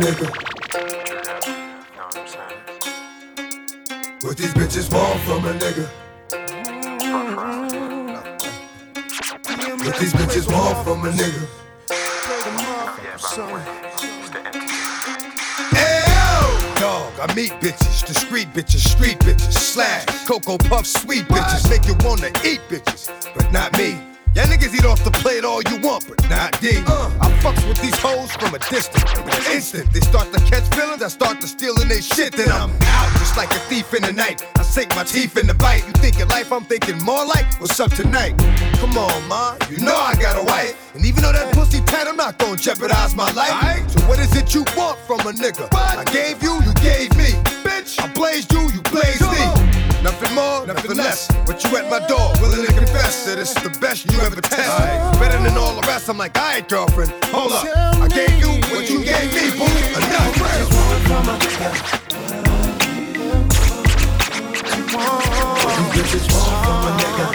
nigga? What these bitches want from a nigga? What these bitches want from a nigga? Dog, I meet bitches, discreet bitches, street bitches, slash, cocoa puff, sweet bitches, make you wanna eat bitches, but not me. Y'all niggas eat off the plate all you want, but not D. Uh, from a distance. But An instant, they start to catch feelings, I start to stealing their shit, then I'm out just like a thief in the night. I sink my teeth in the bite. You thinking life, I'm thinking more like what's up tonight. Come on, ma, you know I got a wife. And even though that pussy tight, I'm not gonna jeopardize my life. So what is it you want from a nigga? I gave you, you gave me. Bitch, I blazed you, you blazed me. Nothing more, nothing less. But you at my door, willing to confess that it's the best you ever test. Better than all the rest. I'm like, alright, girlfriend, hold up. I gave you what you gave me, boo. Enough. What you bitches want from a nigga?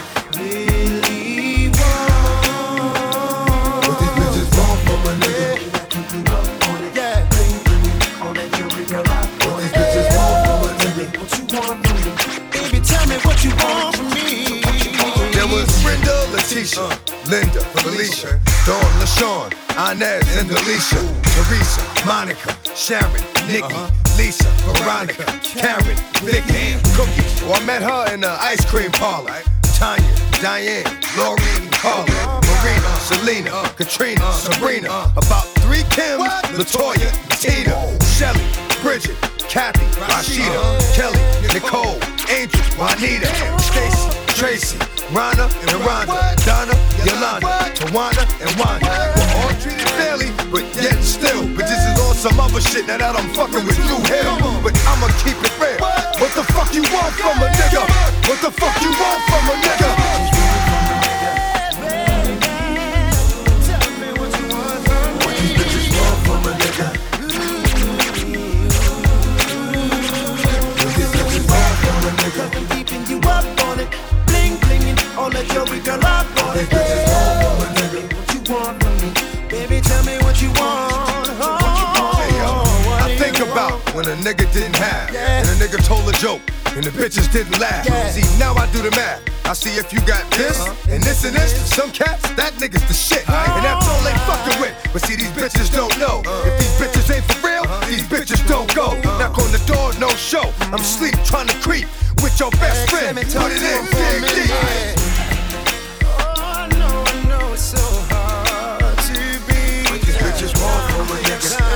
What these bitches want from a nigga? What these bitches want from a nigga? Baby, tell me what you want Letitia, Linda, Felicia, Dawn, LaShawn, Inez, and Alicia, Teresa, Monica, Sharon, Nikki, Lisa, Veronica, Karen, Vicky, Cookie. Oh, I met her in the ice cream parlor. Tanya, Diane, Lori, Carla, Marina, Selena, Katrina, Sabrina. About three Kims, Latoya, Tina, Shelly, Bridget, Kathy, Rashida, Kelly, Nicole, Angel, Juanita, Stacy, Tracy, Rhonda, and Rhonda, Donna, Yolanda, Tawana, and Wanda. We're all treated fairly, but yet still, bitches is on some other shit now that I'm fucking with you here. But I'ma keep it real. What the fuck you want from a nigga? What the fuck you want from a nigga? What these bitches want from a nigga? What these bitches want from a nigga? Keeping you up on it. Bling, blinging on that jewelry, girl, up on These it. bitches want from a nigga? What you want from me? Baby, tell me what you want. Oh, Hey, yo, what I think about want? when a nigga didn't have, Yeah. and a nigga told a joke, and the bitches didn't laugh. Yeah. See, now I do the math. I see if you got this, uh-huh. and this and this. Some cats, that nigga's the shit, oh. and that's all they fucking with. But see, these bitches don't know. Uh. If these bitches ain't for real, uh-huh. these bitches don't go. Uh-huh. Knock on the door, no show. I'm asleep trying to creep with your best friend. Put it in, dig deep. Oh, I know, I know it's so hard to be These bitches want from a nigga.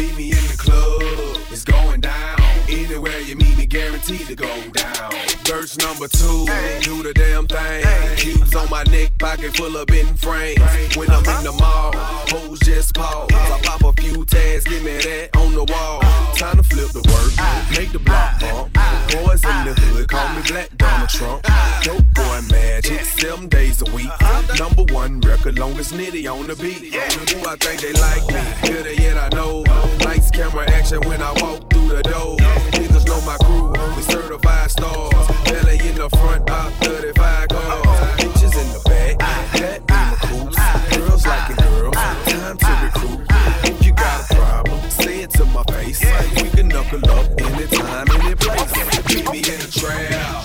Meet me in the club, it's going down. Anywhere you meet me, guaranteed to go down. Verse number two, do the damn thing. Cubes on my neck, pocket full of bitten frames. When I'm in the mall, hoes just pause. I pop a few tags, give me that on the wall. Time to flip the work, make the block bump. Boys in the hood, call me Black Donald Trump. Dope boy magic, seven days a week. Number one record, longest Nitti on the beat. Ooh, I think they like me, better yet I know. Lights, camera, action when I walk through the door. Niggas know my crew, we certified stars. Belly in the front, about 35 cars. Bitches in the back, that be my coops. Girls like it, girls, time to recruit. If you got a problem, say it to my face. We can knuckle up anytime, any place. Meet me in the trap,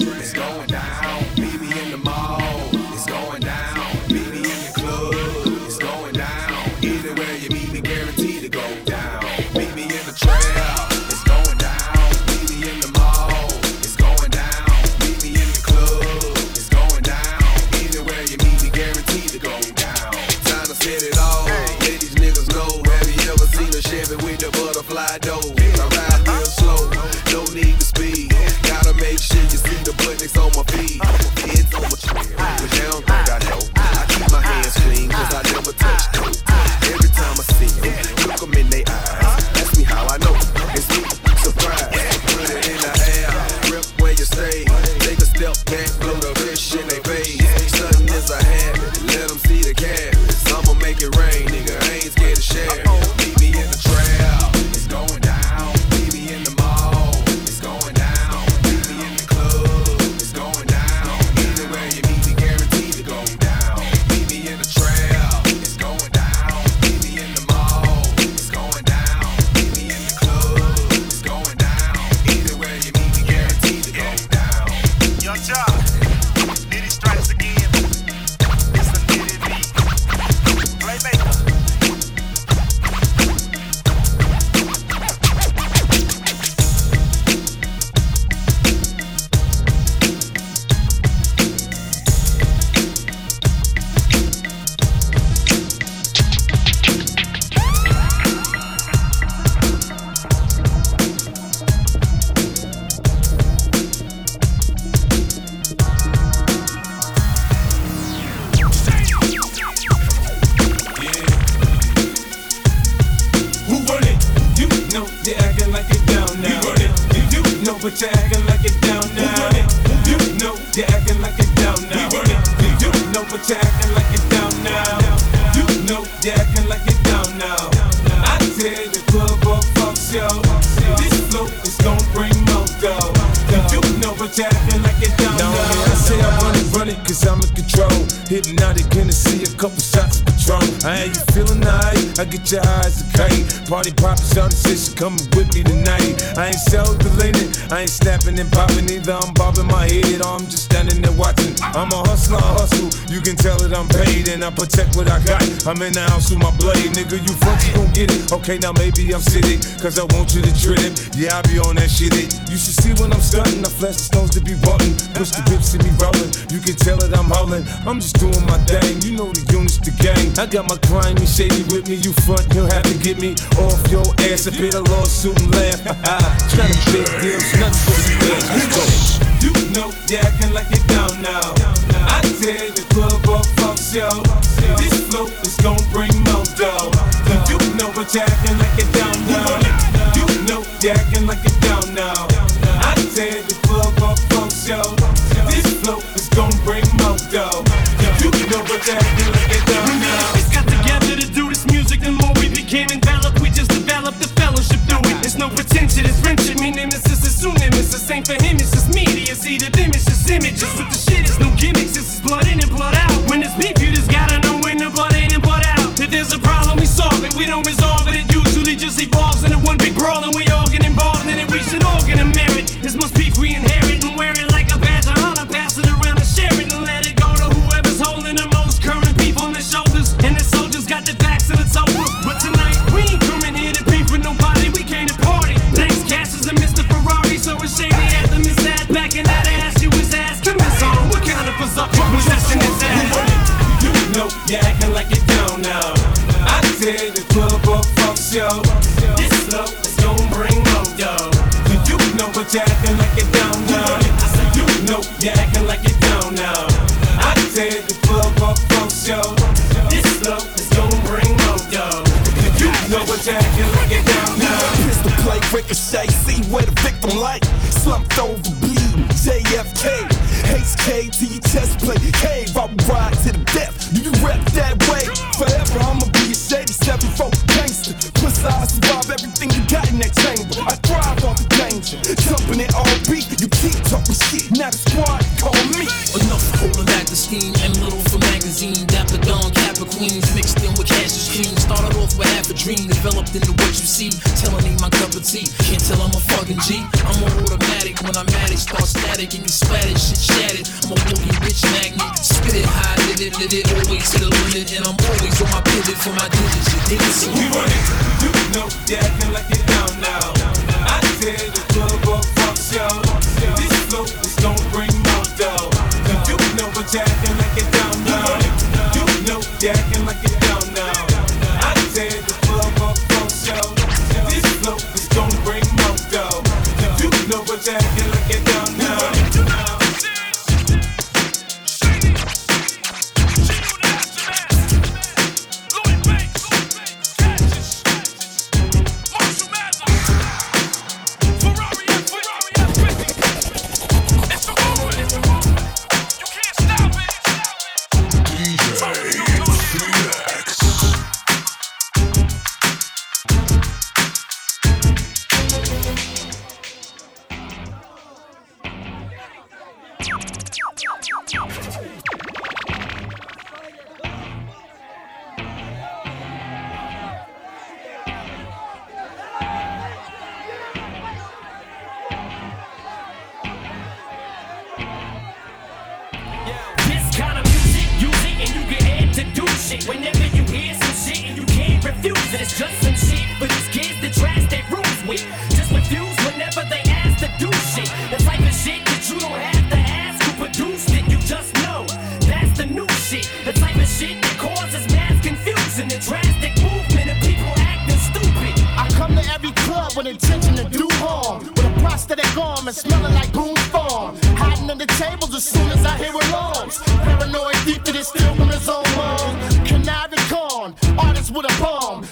protect what I got. I'm in the house with my blade, nigga. You front, you gon' get it. Okay, now maybe I'm sitting, cause I want you to trip. Yeah, I be on that shit. It. You should see when I'm stunting. I flash the stones to be button. Push the whips in me rolling. You can tell that I'm howling. I'm just doing my thing. You know the units, the gang. I got my and shady with me. You front, you'll have to get me off your ass. If it a lawsuit and laugh. Trying to big deals, nothing for the. Let's. You know you're acting like it down now. I tear the club up, show. This flow is gon' bring more dough. You know you're acting like it down now. You know acting like it down now. I tear the club up, show. This flow is gon' bring more dough. You know you're acting like it down now. always got together to do this music. The more we became enveloped, we just developed the fellowship through it. There's no pretension, it's friendship. Me is. Same for him, it's just media. See the them, it's just images. With the shit, it's no gimmicks. This is blood in and blood out. Like. Slumped over, fucking G. I'm a automatic. When I'm at it, start static. And you splatted, shit shattered. I'm a walking bitch magnet. Spit it high, live it, live it. Always to the limit. And I'm always on my pivot for my digits. You dig it? Run it. You know acting like it down now. I tear the club up, show.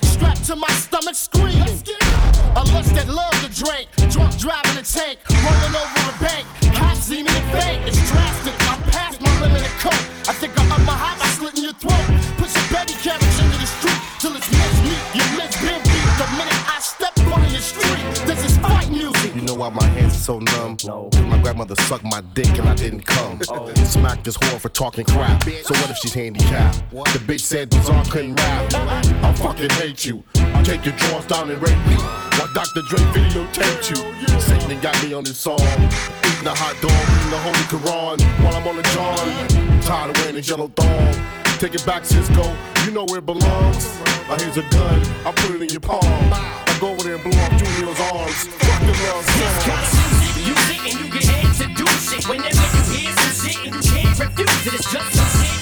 Strapped to my stomach screaming. A lust that love to drink. Drunk driving a tank. Rolling over a bank. Cops see me and faint. It's drastic. I'm past my limit of coke. I think I'm up my high by slitting your throat. Put some baby carriage into the street till it's miss me. You miss been beat the minute I step on the street. This is fight music. You know why my hands are so numb? My grandmother sucked my dick and I didn't come. Smacked this whore for talking crap. So what if she's handicapped? The bitch said Bizarre couldn't rap. I fucking hate you. Take your drawers down and rape me. While Dr. Dre videotaped you. Satan got me on this song. Eating a hot dog, reading the Holy Quran while I'm on the John. Tired of wearing this yellow thong. Take it back, Sisqo. You know where it belongs. Uh, here's a gun. I put it in your palm. I go over there and blow up Junior's arms. Fuck the. Use it and you get head to do shit. Whenever you hear some shit and you can't refuse it, it's just some shit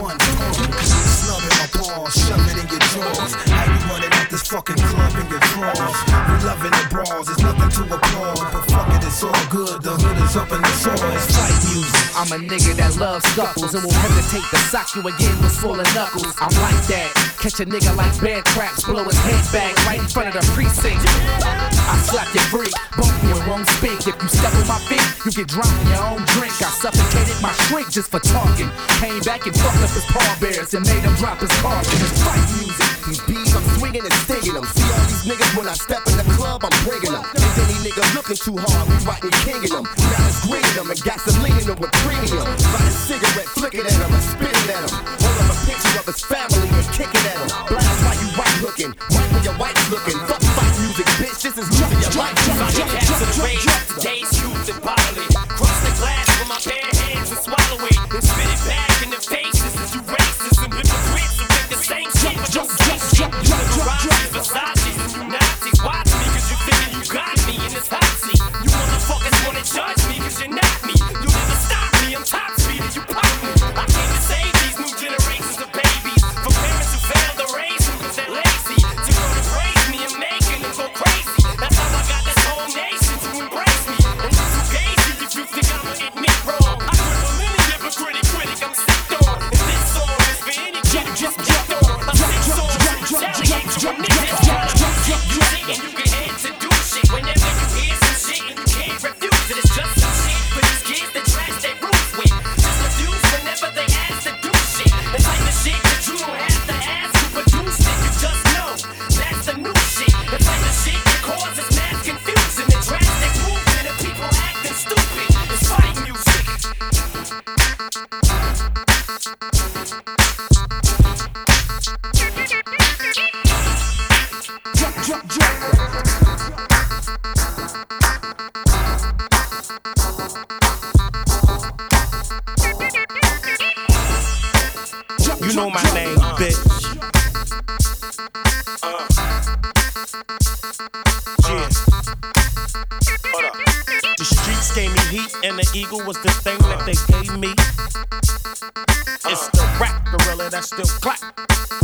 one pump. Snub in my balls, shove it in your drawers. How you running at this fucking club in your drawers? We loving the brawls, it's nothing to applaud. But fuck it, it's all good. The hood is up in the soil. I'm a nigga that loves scuffles and won't hesitate to sock you again with swollen knuckles. I'm like that. Catch a nigga like bear traps, blow his head back right in front of the precinct. I slap your freak, bump you and won't speak. If you step on my feet, you get drunk in your own drink. I suffocated my shrink just for talking. Came back and fucked up his pallbearers and made him drop his carcass. It's fight music. These beats, I'm swinging and stinging them. See all these niggas when I step in the club, I'm bringing them. If any nigga looking too hard, we right and kinging them. Now it's greening them and gasoline them with premium. Light a cigarette, flicking at them and spitting at them. Hold up a picture of his family and kicking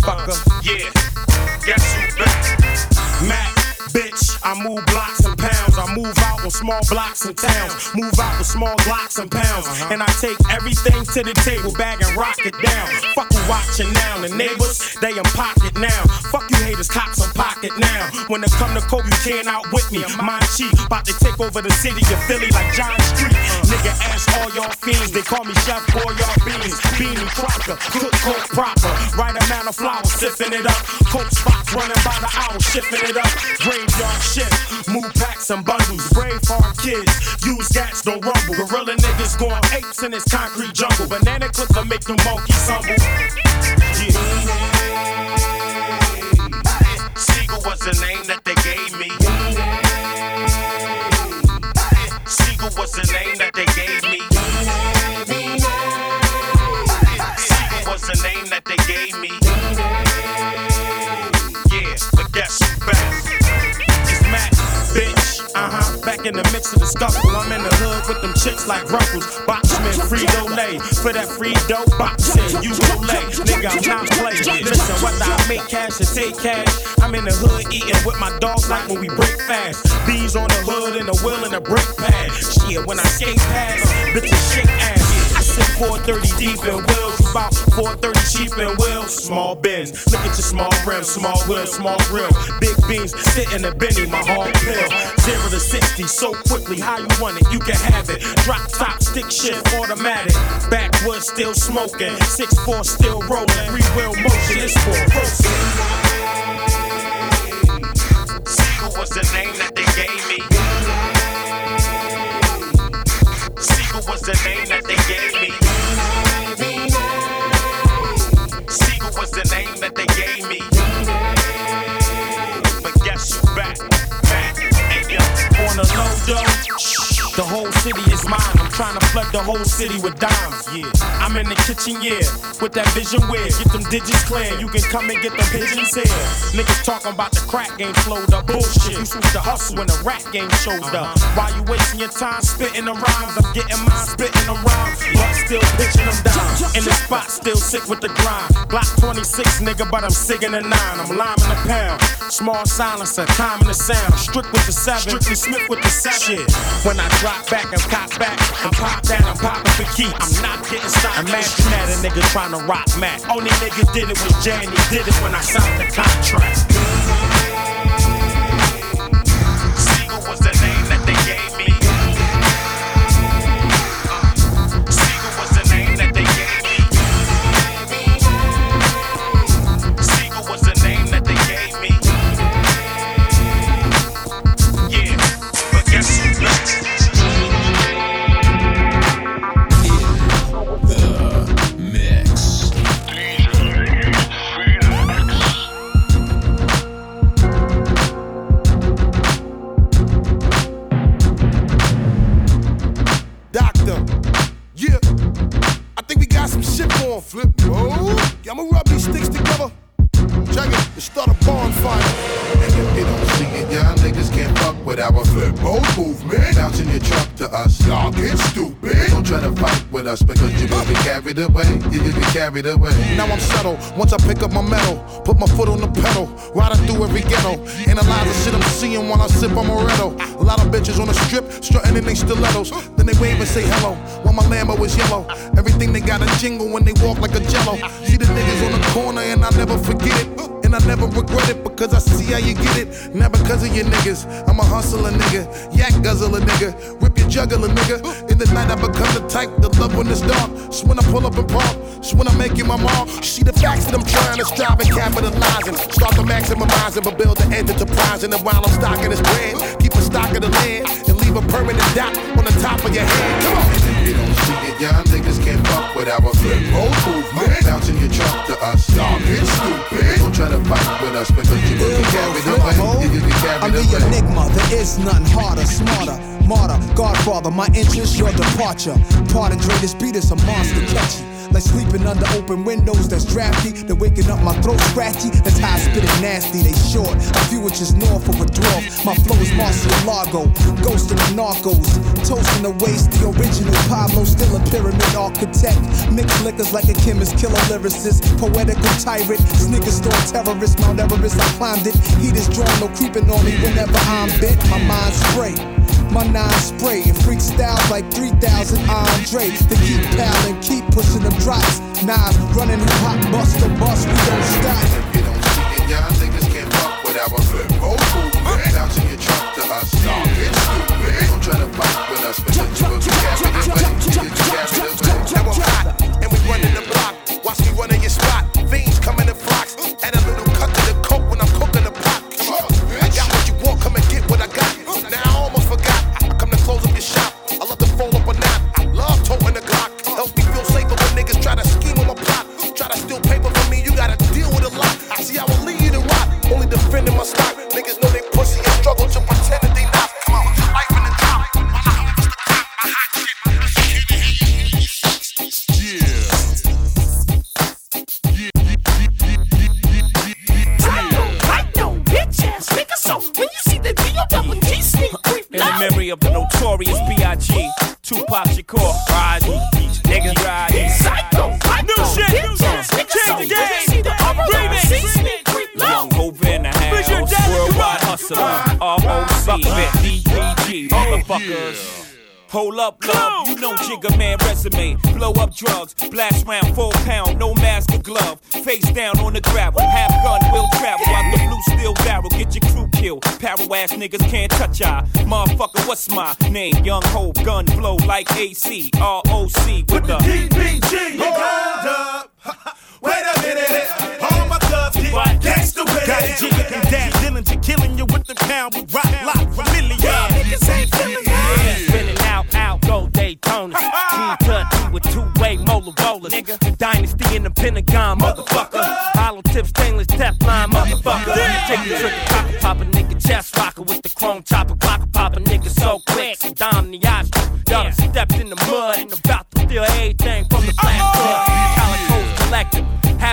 Fucker. Yeah. Guess who back? Mac. Bitch, I move blocks and pounds. I move out on small blocks and towns. Move out with small blocks and pounds. Uh-huh. And I take everything to the table, bag and rock it down. Fuck you watching now. The neighbors, they in pocket now. Fuck you haters, cops in pocket now. When it come to coke, you can't outwit me. Mind cheap, about to take over the city of Philly like John Street. Nigga, ask all y'all fiends. They call me Chef Boy, y'all beans. Beanie Crocker, cook coke proper. Right amount of flour, sipping it up. Coke spots running by the hour, shifting it up. Graveyard move packs and bundles. Brave hard kids, use gats, don't rumble. Gorilla niggas going apes in this concrete jungle. Banana clip to make the monkeys. Yeah. Sigel was the name that they gave me. Sigel was the name that they gave me. Sigel was the name that they gave me. In the mix of the scuffle. I'm in the hood with them chicks like Ruffles. Boxman, Frito Lay. For that free dough, boxing, you go lay. Nigga, I'm not playing. Listen, whether I make cash or take cash, I'm in the hood eating with my dogs like when we break fast. Bees on the hood and the wheel and the brake pad. Shit, when I skate past, bitches shake ass. I 430 deep in wheels, about 430 cheap in wheels. Small bins, look at your small rims, small wheels, small grill. Big beans, sit in the Benny, my hard pill. Zero to 60 so quickly, how you want it, you can have it. Drop top, stick shift, automatic. Backwoods still smoking, 6-4 still rolling. Three wheel motion, it's for. Sigel was the name that they gave me. The name that they gave me. Sigel was the name that they gave me. But guess who back? Back. Hey. On the low though, the whole city is mine. I'm trying to flood the whole city with dimes. Yeah. I'm in the kitchen, yeah, with that vision where get them digits clear. You can come and get the pigeons here. Niggas talking about the crack game flowed up. Bullshit. You switch the hustle when the rap game shows up. While you wasting your time spitting the rhymes, I'm getting mine, spitting the rhymes. But still pitching them down. In the spot, still sick with the grind. Block 26, nigga, but I'm sigging the nine. I'm liming the pound. Small silencer, timing the sound. Strict with the seven, strictly Smith with the seven. Shit. When I drop back and cop back and pop that, I'm popping for keeps. I'm not getting stopped. Imagine that a nigga trying to rock Mac. Only nigga did it was he did it when I signed the contract. Us because you will get carried away. You will get carried away. Now I'm settled. Once I pick up my metal, put my foot on the pedal, riding through every ghetto. Analyze the shit I'm seeing while I sip on Moretto. A lot of bitches on the strip, strutting in their stilettos. Then they wave and say hello, while my Lambo is yellow. Everything they got a jingle when they walk like a jello. See the niggas on the corner and I never forget it. And I never regret it because I see how you get it. Not because of your niggas. I'm a hustler nigga. Yak guzzler nigga. Rip your juggler nigga. In the night I become the type to love when it's dark. So when I pull up and park, so when I'm making my mark, see the facts that I'm trying to strive and capitalize and start to maximize and but build the enterprise. And then while I'm stocking this bread, keep a stock of the land and leave a permanent dot on the top of your head. Come on. Y'all niggas can't fuck with our flip mode movement. Bouncing your truck to us, y'all get stupid. Don't try to fight with us because you will get carried away. You will get carried I'm the enigma, there is none harder, smarter. Martyr, Godfather, my interest, your departure. Pardon, Dre, this beat is a monster catchy. Like sleeping under open windows that's drafty. Then waking up my throat scratchy. That's how I spit it nasty. They short, a few inches north of a dwarf. My flow is Marcial Largo, ghosting the narcos. Toasting the waste, the original Pablo, still a pyramid architect. Mixed liquors like a chemist, killer lyricist. Poetical tyrant, sneaker store terrorist. Mount Everest, I climbed it. Heat is drawn, no creeping on me whenever I'm bent. My mind's spray. My nine spray and freak like 3000 Andre. They keep palin', keep pushing them drops. Knives running hip hop, bust the bus, we don't stop. Y'all niggas can't fuck with our flip mode movement. Bouncing your truck to us, y'all get stupid. Don't try to fight with us because you will get carried away. You get carried away. Now I'm hot, and we running the block. Watch me running your spot. Fiends coming in flocks. Add a little Hold up, love. You know Jigga Man resume. Blow up drugs, blast round, full pound, no mask or glove. Face down on the gravel, half gun will travel out the blue steel barrel. Get your crew killed. Paro ass niggas can't touch I. Motherfucker, what's my name? Young Hov, gun blow like AC, ROC with the DPG. Hold up. Wait a minute. Thugs get gangsta with Got. Jigga and Daz Dillinger killing you with the pound with rock lock familiar. Y'all niggas ain't feeling spinning out, out, go Daytona. Team cut through with two-way rollers. Nigga, dynasty in the Pentagon, motherfucker. Hollow tip stainless Teflon, motherfucker. Take the trigger, cocker pop a nigga chest rocker with the chrome chopper, clocker pop a nigga so quick. Dom the. Y'all done stepped in the mud and about to steal everything from the black hood. Calico's collective.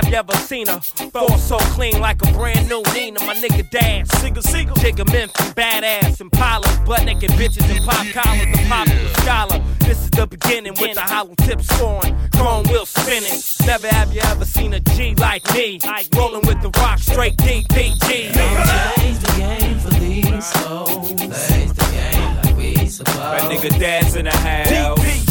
Have you ever seen her? Floor so clean like a brand new Nina. My nigga dance, single, single. Jigga Memphis, badass, Impala, butt naked bitches and pop collars, the popular scholar. This is the beginning with the hollow tip scoring, chrome wheel spinning. Never have you ever seen a G like me, rolling with the rock straight DPG. Change the game for these hoes. Plays the game like we supposed. That nigga dad's in the house.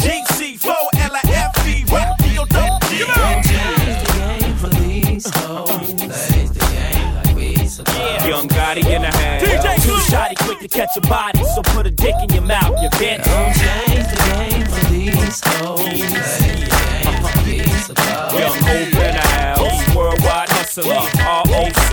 To catch a body, so put a dick in your mouth, you bitch. Don't change the game for these hoes. Plays the game like. Young Hov house, worldwide hustler, ROC,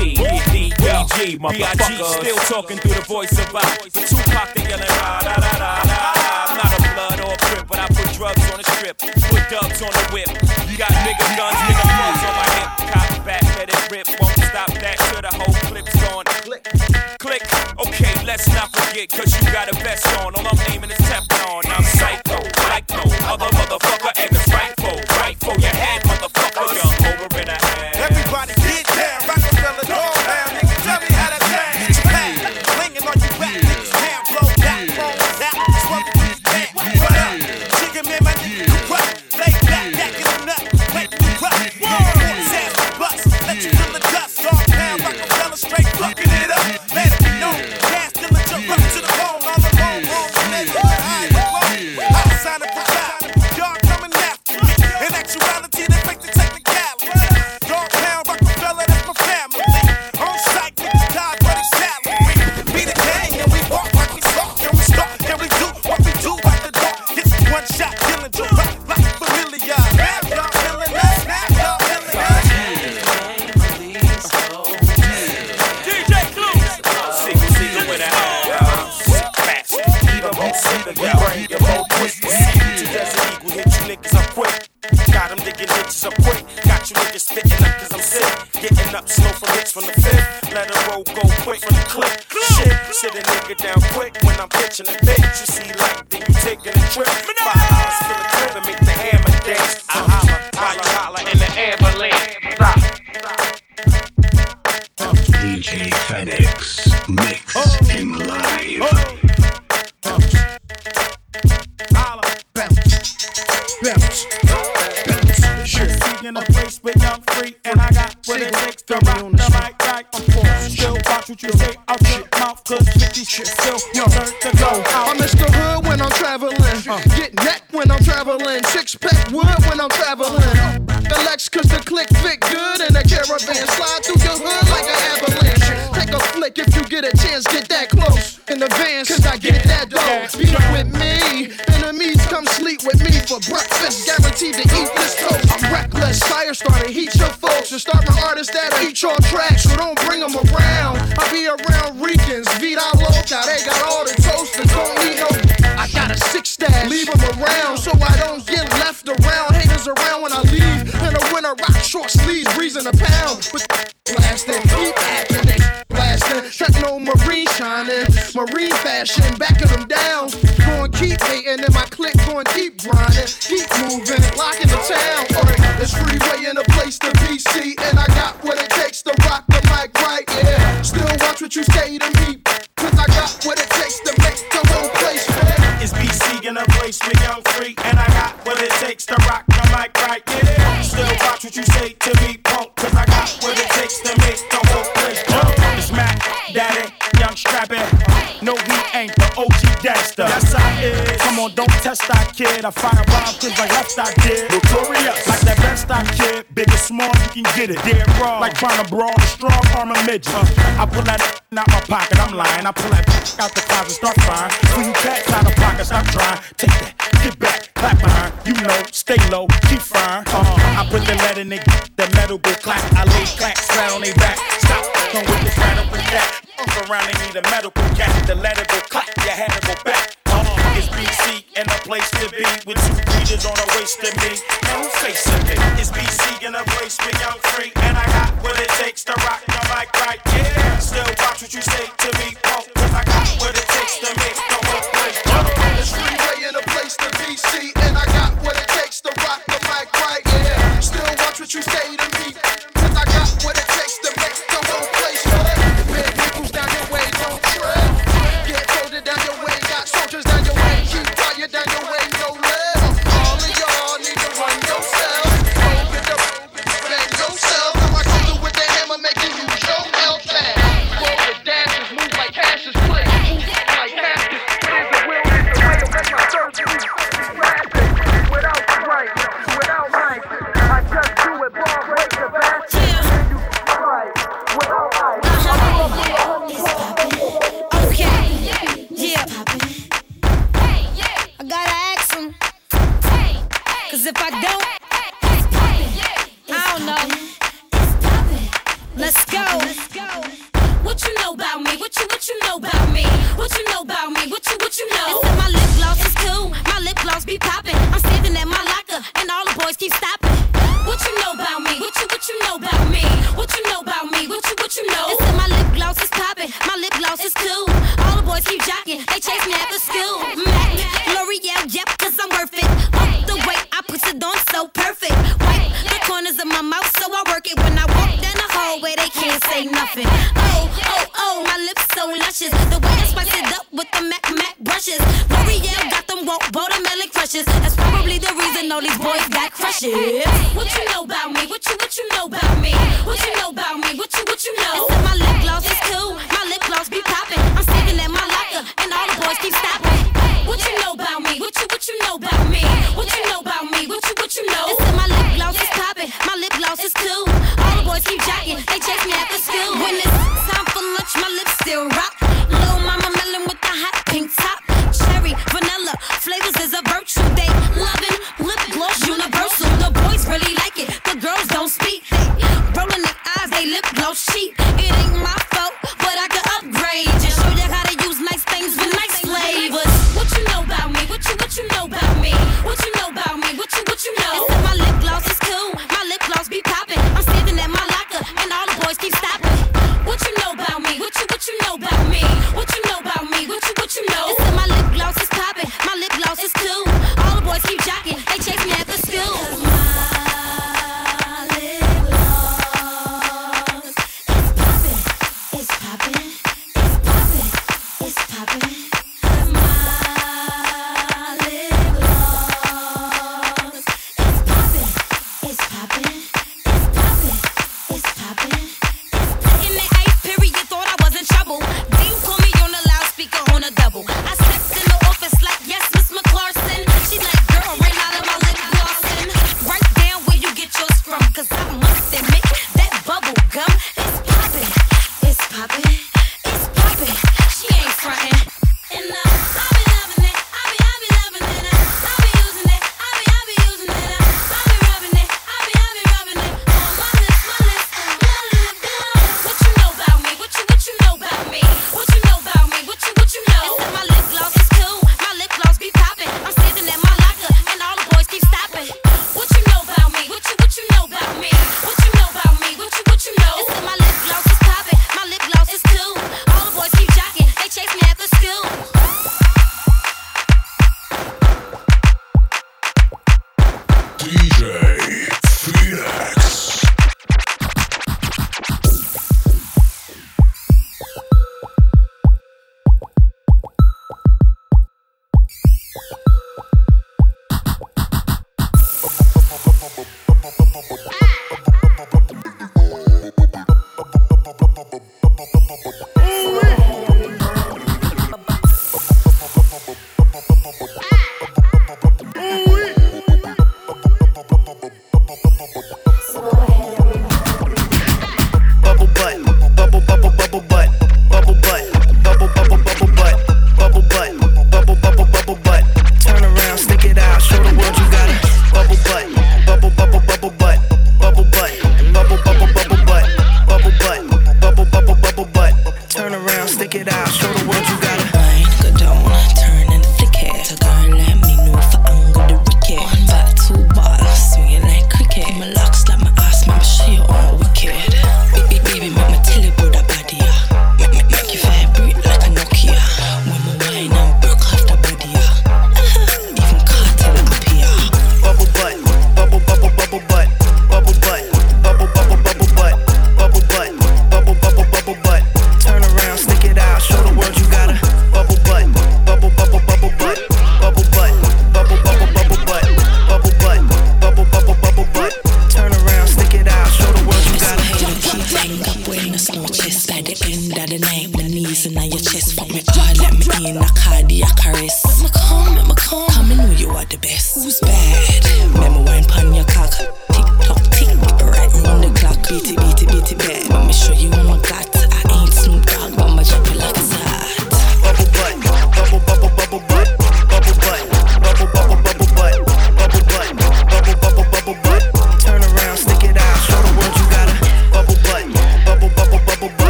DPG, motherfucker. Still talking through the voice of I. Tupac, they yelling ra da da da da. I'm not a blood or a crip, but I put drugs on the strip, put dubs on the whip. You got nigga guns, nigga plugs on my hip. Cop back, let it rip, won't stop that till the whole clip's gone. Click, click. Okay, let's not forget, cause you got a vest on. All I'm naming is Teflon. I'm psycho, like no other motherfucker, Yeah. best I kid. I fire rompkins like left I did. Notorious, like that best I kid. Big and small, you can get it. Dead raw, like Bonner Brawl, strong arm and midget. Uh, I pull that out my pocket, I'm lying. I pull that out the closet, start firing. When you out of pocket, stop trying. Take that, get back, clap behind. You know, stay low, keep frying. Uh, I put the lead in it, the metal go clap. I lay clack, flat on they back. Stop, come with the frat up and that. Around, they need a medical cat. The letter go clap, your head to go back. It's BC and a place to be with two readers on a waist to me. Now who's facing me? It's BC and a place where I'm free and I got what it takes to rock the mic right. Yeah, still watch what you say to me, punk, cause I got what it takes to make the whole world play. The freeway and a place to BC and I got what it takes to rock the mic right. Yeah, still watch what you say to me, cause I got what it takes to make the world. can't say nothing. Oh, oh, oh, my lips so luscious. The way I spice it up with the Mac Mac brushes. L'Oreal got them watermelon crushes. That's probably the reason all these boys got crushes. What you know about me? What you what you know about me? What you know about me? What you what you know? my lip gloss is cool. My lip gloss be popping. I'm sitting at my locker, and all the boys keep stopping. What you know about me? What you what you know about me? What you know about me? What you what you know? really like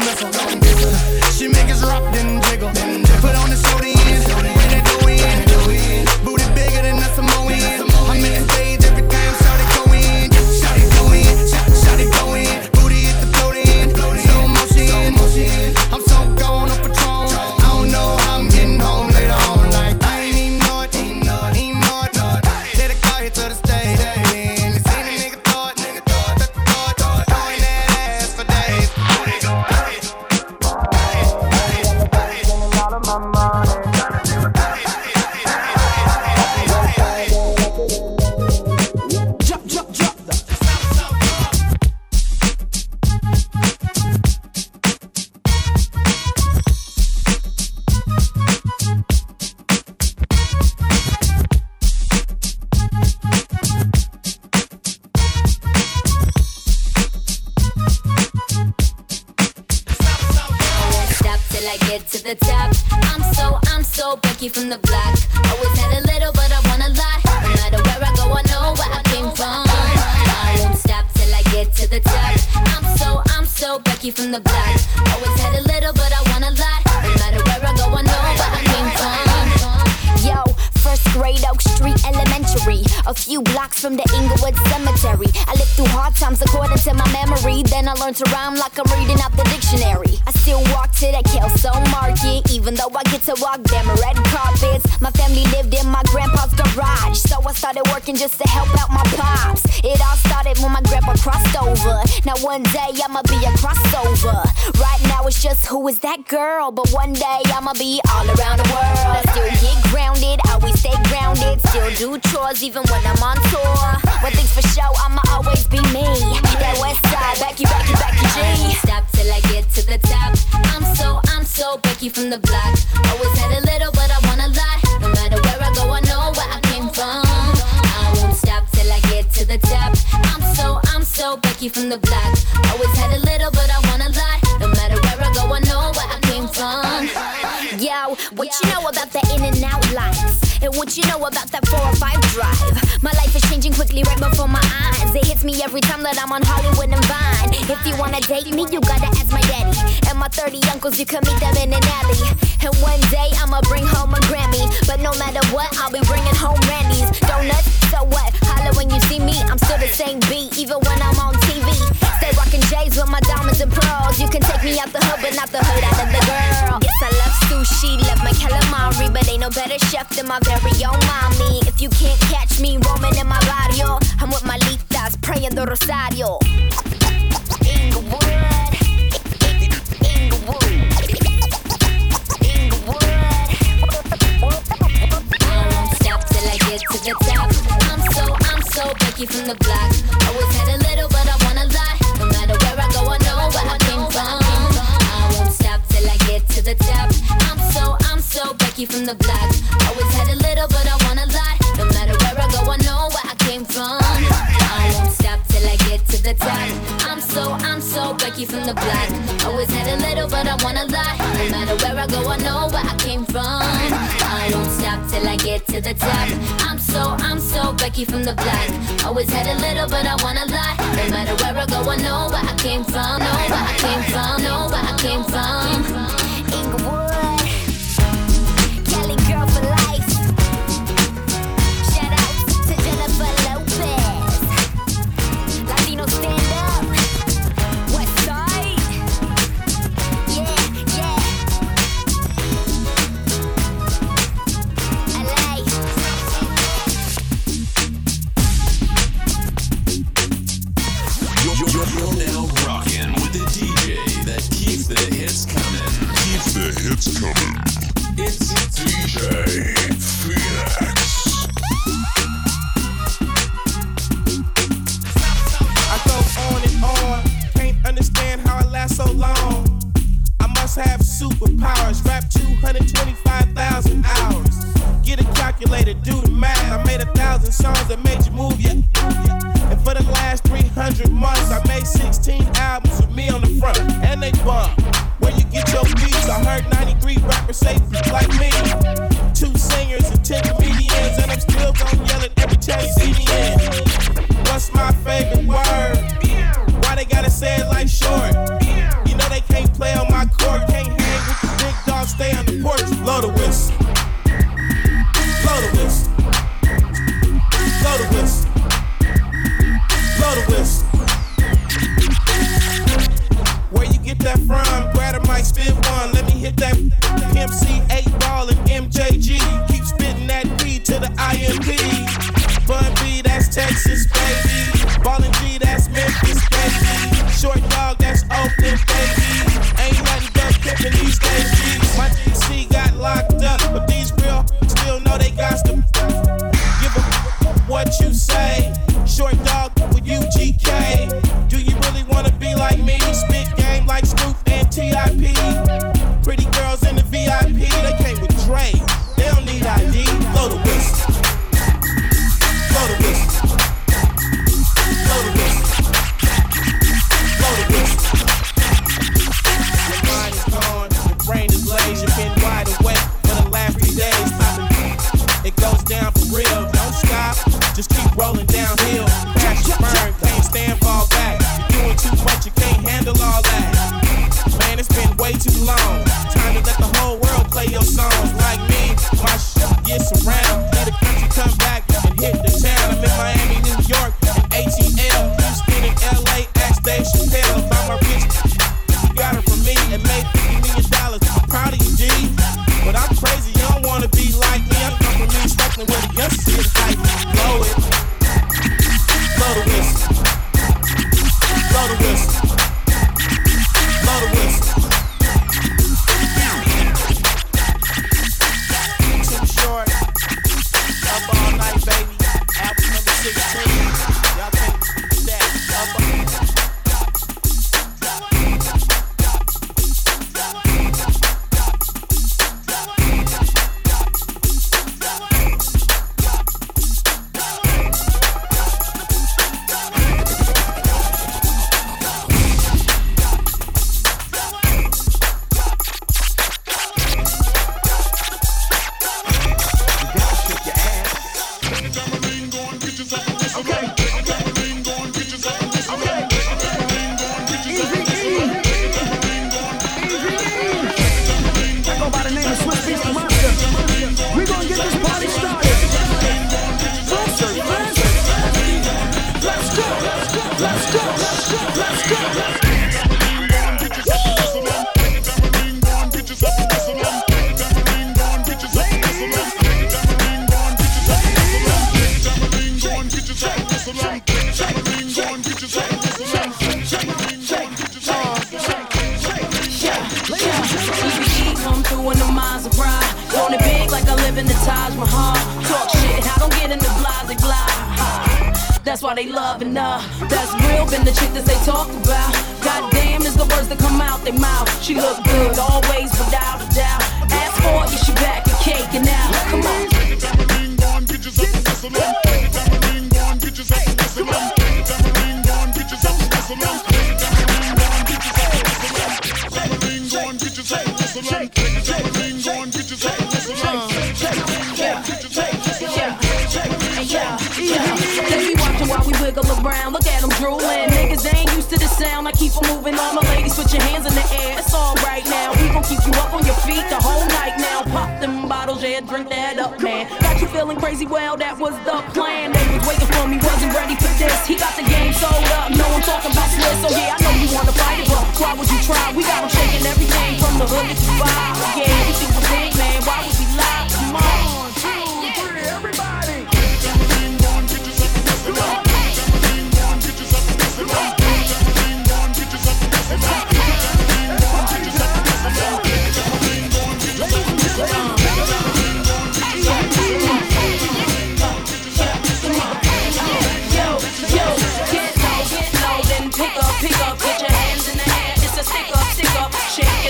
kiss her. She make us rock then from the block. Always had a little, but I want a lot. No matter where I go, I know where I came from. I won't stop till I get to the top. I'm so, I'm so Becky from the block. Always had a little, but I want a lot. No matter where I go, I know where I came from. Yo, what you know about the in and out life? And what you know about that 4 or 5 drive? My life is changing quickly right before my eyes. It hits me every time that I'm on Hollywood and Vine. If you wanna date me, you gotta ask my. And my 30 uncles, you can meet them in an alley. And one day I'ma bring home a Grammy. But no matter what, I'll be bringing home Randy's. Donuts, so what? Holla when you see me, I'm still the same beat, even when I'm on TV. Stay rocking J's with my diamonds and pearls. You can take me out the hood, but not the hood out of the girl. Yes, I love sushi, love my calamari, but ain't no better chef than my very own mommy. If you can't catch me roaming in my barrio, I'm with my litas praying the rosario. From the block. Always had a little, but I want a lot. No matter where I go, I know where I came from. I won't stop till I get to the top. I'm so, I'm so Becky from the block. Always had a little, but I want a lot. No matter where I go, I know where I came from. I won't stop till I get to the top. I'm so, I'm so Becky from the block. Always had a little, but I want a lot. No matter where I go, I know where I came from. I won't stop till I get to the top. I'm so, I'm so Becky from the block. Always had a little, but I want a lot. No matter where I go, I know where I came from. Know where I came from. Know where I came from. Let's go. They loving her. That's real, been the chick that they talk about. Goddamn is the words that come out their mouth. She look good, always without a doubt. Ask for it, yeah, she back and caking out. Come on. Get and get and get and get a whistle on. Drooling. Niggas ain't used to the sound. I keep 'em moving. All my ladies, put your hands in the air. It's all right now. We gon' keep you up on your feet the whole night now. Pop them bottles, yeah, drink that up, man. Got you feeling crazy? Well, that was the plan. They was waiting for me, wasn't ready for this. He got the game sold up. No, I'm talking about Swiss. So yeah, I know you wanna fight it, but why would you try? We got got 'em shaking everything from the hood to vibe. Yeah, think we big, man. Why would we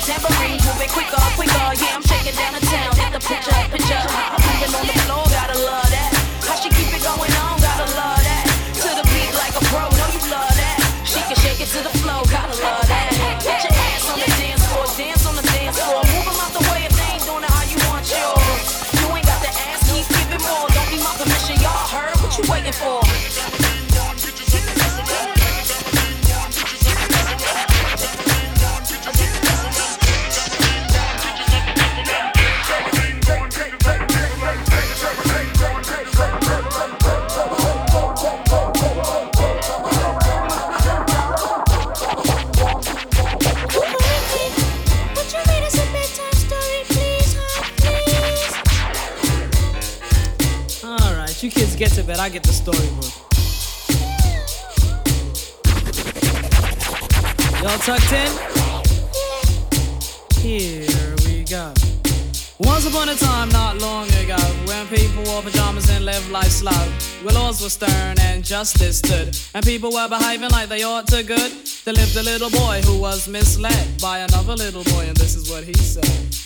tambourine, move it quicker, quicker. Yeah, I'm shaking down the town, hit the picture, picture. I get the storybook. Y'all tucked in? Here we go. Once upon a time, not long ago, when people wore pajamas and lived life slow, where laws were stern and justice stood, and people were behaving like they ought to good, there lived a little boy who was misled by another little boy, and this is what he said.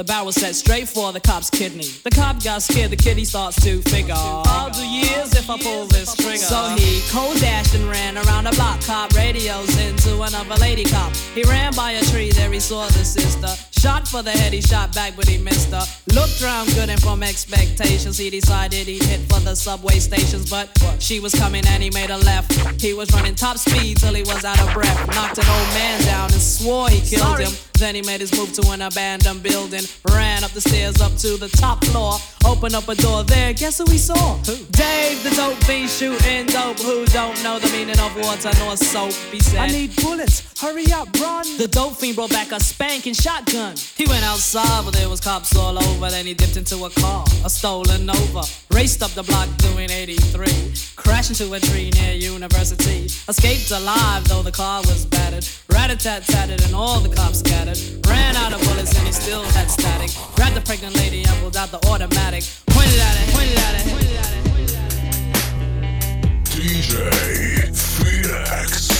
The barrel set straight for the cop's kidney. The cop got scared, the kitty starts to figure. I'll do years if I pull this trigger. So he cold dashed and ran around the block. Cop radios into another lady cop. He ran by a tree, there he saw the sister. Shot for the head, he shot back, but he missed her. Looked round good and from expectations, he decided he'd hit for the subway stations. But she was coming and he made a left. He was running top speed till he was out of breath. Knocked an old man down and swore he killed Sorry. him. Then he made his move to an abandoned building. Ran up the stairs up to the top floor. Opened up a door there. Guess who we saw? Dave, the dope fiend shooting dope. Who don't know the meaning of water nor soap? He said, I need bullets. Hurry up, run. The dope fiend brought back a spanking shotgun. He went outside, but there was cops all over. Then he dipped into a car, a stolen Nova. Raced up the block doing 83. Crashed into a tree near University. Escaped alive, though the car was battered. Rat-a-tat-tatted and all the cops scattered. Ran out of bullets and he still had static. Grabbed the pregnant lady and pulled out the automatic. It, at it, at it. DJ Phoenixx.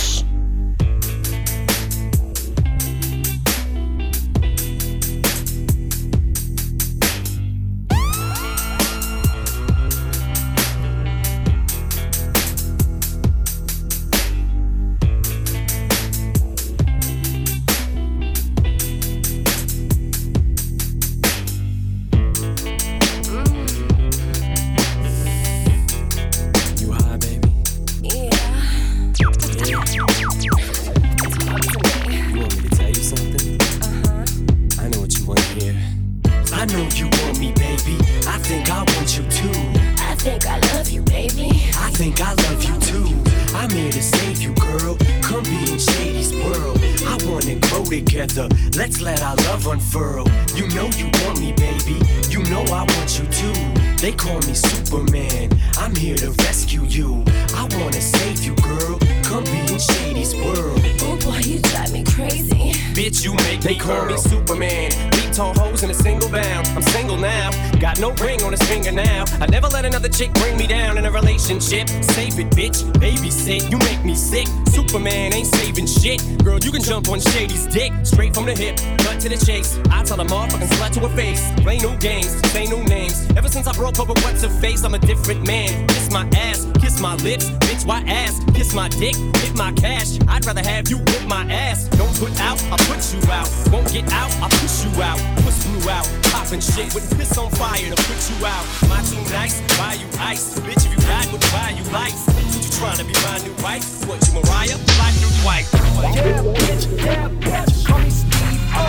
Got no ring on his finger now. I never let another chick bring me down in a relationship. Save it, bitch. Babysit. You make me sick. Superman ain't saving shit. Girl, you can jump on Shady's dick. Straight from the hip. Cut to the chase. I tell a motherfucking slut to her face. Play new games. Say new names. Ever since I broke up with what's her face, I'm a different man. Kiss my ass. Kiss my lips. Bitch, why ass? Kiss my dick. Hit my cash. I'd rather have you whip my ass. Don't put out. I'll put you out. Won't get out. I'll push you out. Push you out. Popping shit with piss on fire to put you out. My nice. Buy you ice. Bitch, if you ride buy you. What you be my new wife? What you Mariah? New wife. Yeah, bitch, yeah, bitch, call me Steve O.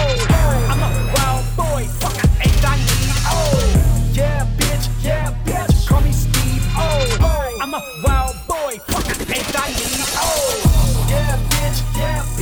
I'm a wild boy, fuck, I ain't got need. Oh, yeah, bitch, yeah, bitch, call me Steve O. I'm a wild boy, fuck, I ain't got need. Oh, yeah, bitch, yeah, bitch,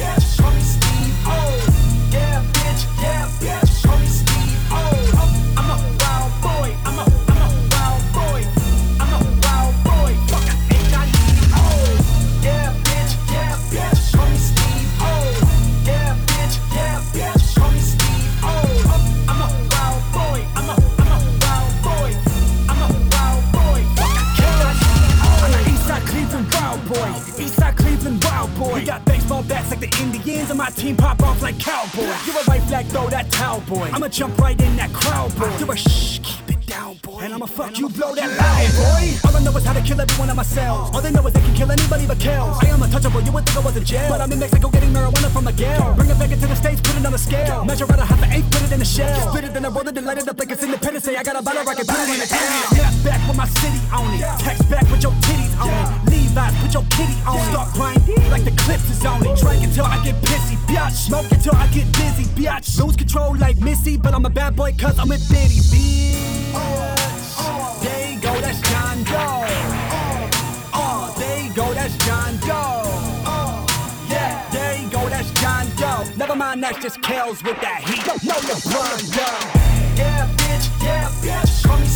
And my team pop off like cowboys. You're a white flag, throw that towel boy. I'ma jump right in that crowd boy. You're a shh, keep it down, boy. And I'ma fuck you, blow that loud, boy. All I know is how to kill every one of my cells. All they know is they can kill anybody but Kells. I am untouchable, you would think I was in jail. But I'm in Mexico getting marijuana from a Miguel. Bring it back into the States, put it on the scale. Measure out a half an eighth, put it in a shell. Split it, then I roll it and light it up like it's independence. Say I got a bottle rocket, put it in the town. Snap back with my city on it. Text back with your titties on it. Levi's, put your kitty on it. Start grinding like the clips is on it. Drink until I get pissy, biatch. Smoke until I get dizzy, biatch. Lose control like Missy, but I'm a bad boy cause I'm a Diddy, bitch. There you go, that's John Doe. Uh, there you go, that's John Doe. Oh, Yeah, there you go, that's John Doe. Never mind, that's just Kells with that heat. No, LeBron Doe. Yeah, bitch, yeah, bitch. Call me